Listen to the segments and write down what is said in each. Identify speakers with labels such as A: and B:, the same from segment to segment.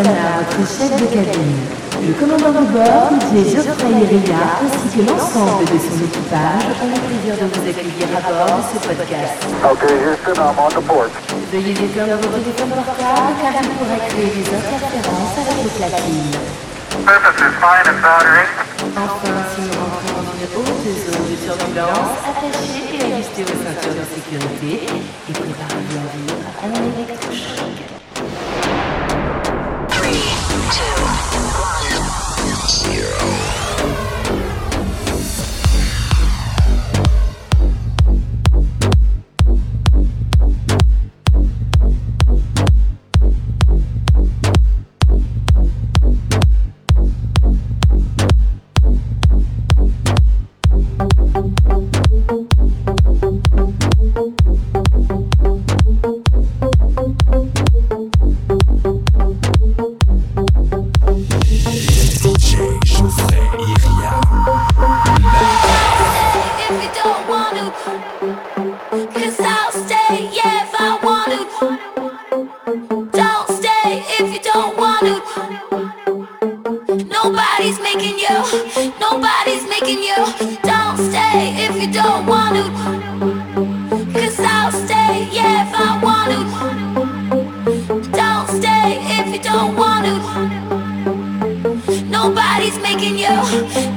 A: Votre chef de cabine. Le commandant de bord, Didier Geoffrey Ria, ainsi que l'ensemble de son équipage ont le plaisir de vous accueillir à bord de ce podcast.
B: Okay, Houston, I'm on the port.
A: Veuillez éteindre vos téléphones portables car il pourrait créer des interférences avec les platines.
B: Surface is fine and soldering.
A: Enfin, si nous rentrons dans une haute zone de turbulence, attachez et ajustez vos ceintures de sécurité et préparez-vous à un électrochoc.
C: If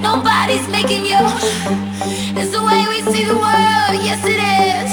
C: nobody's making you. It's the way we see the world, yes it is.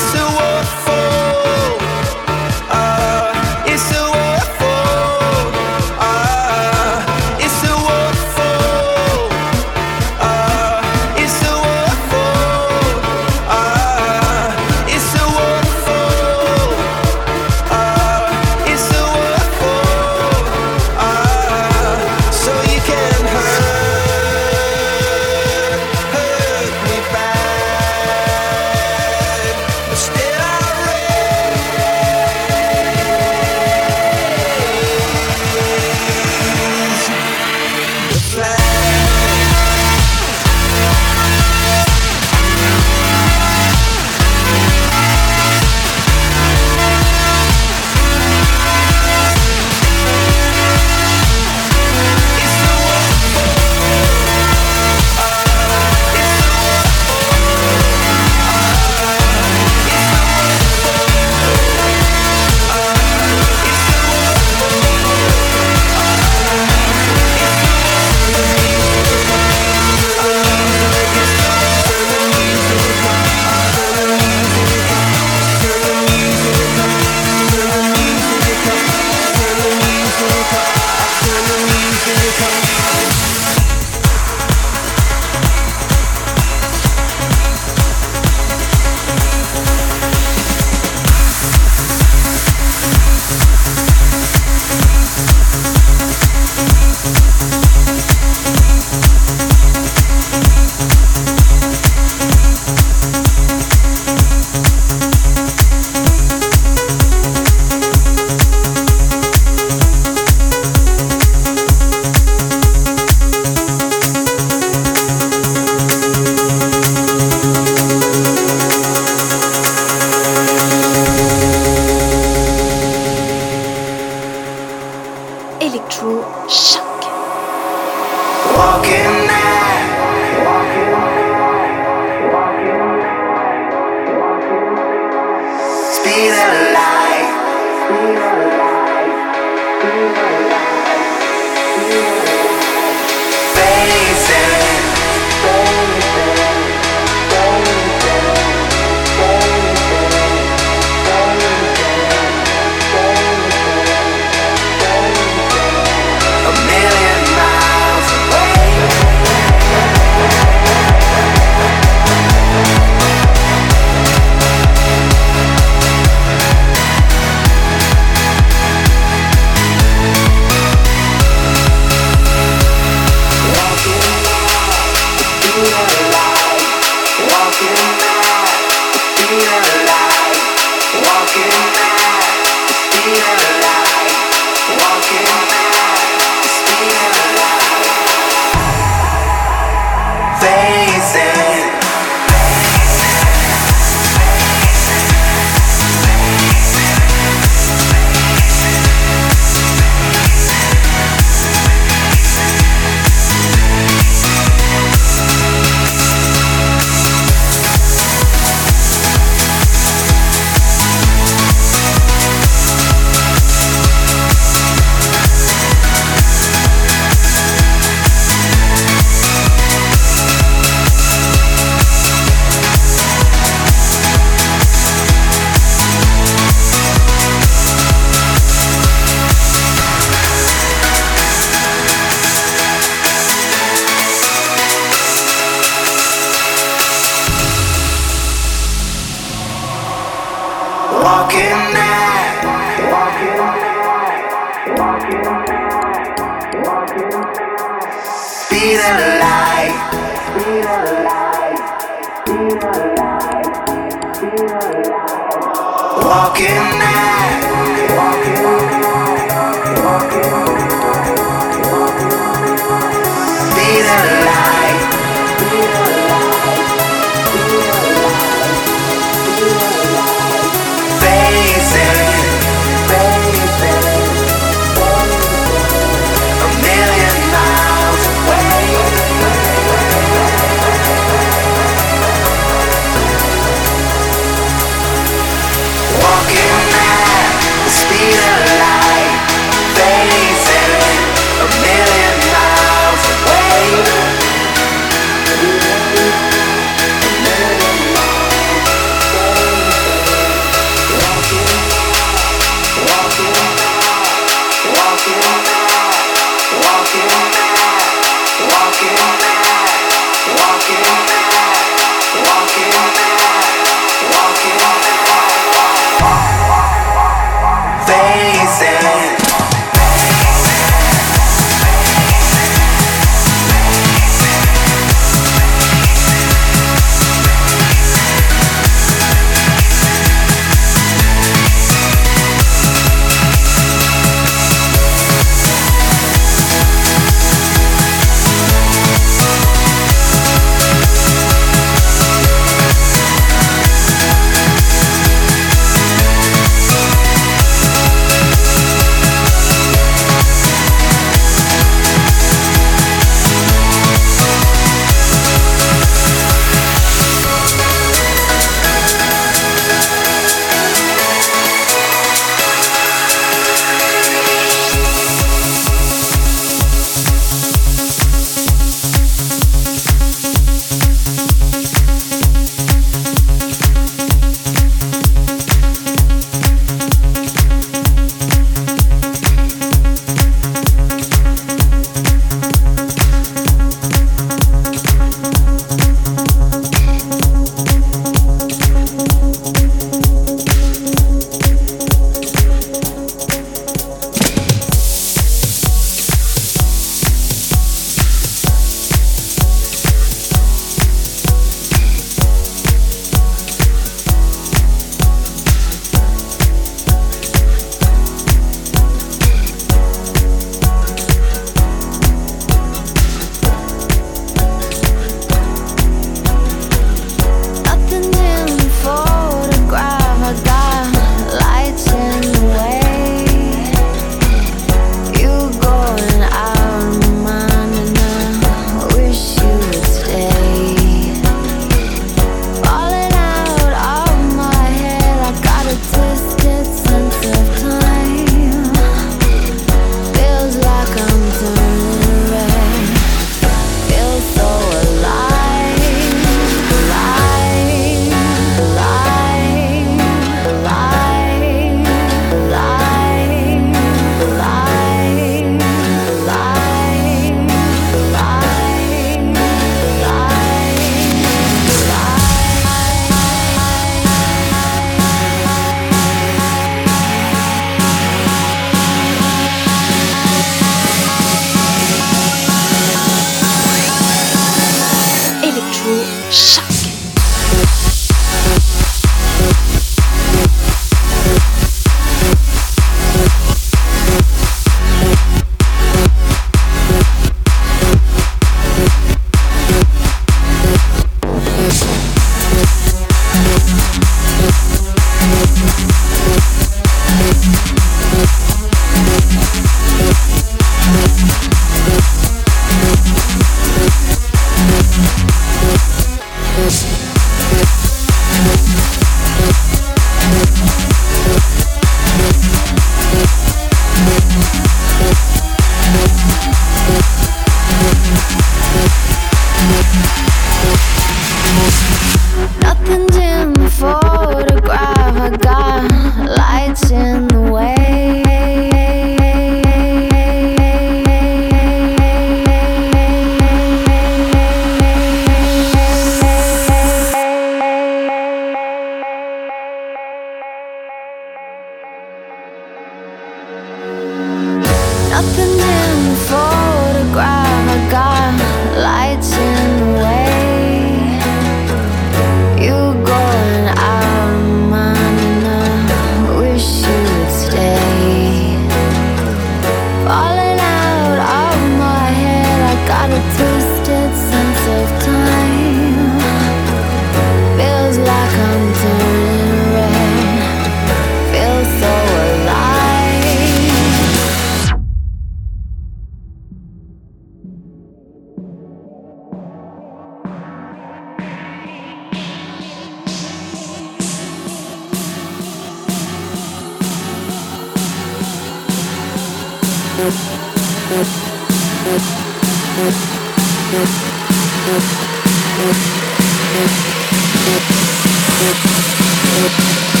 D: with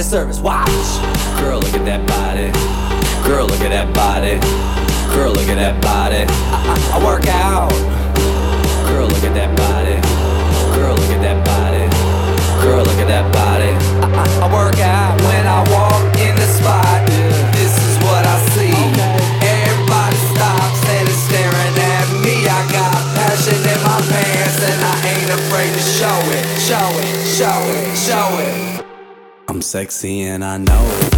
D: shirt, and
E: sexy and I know it.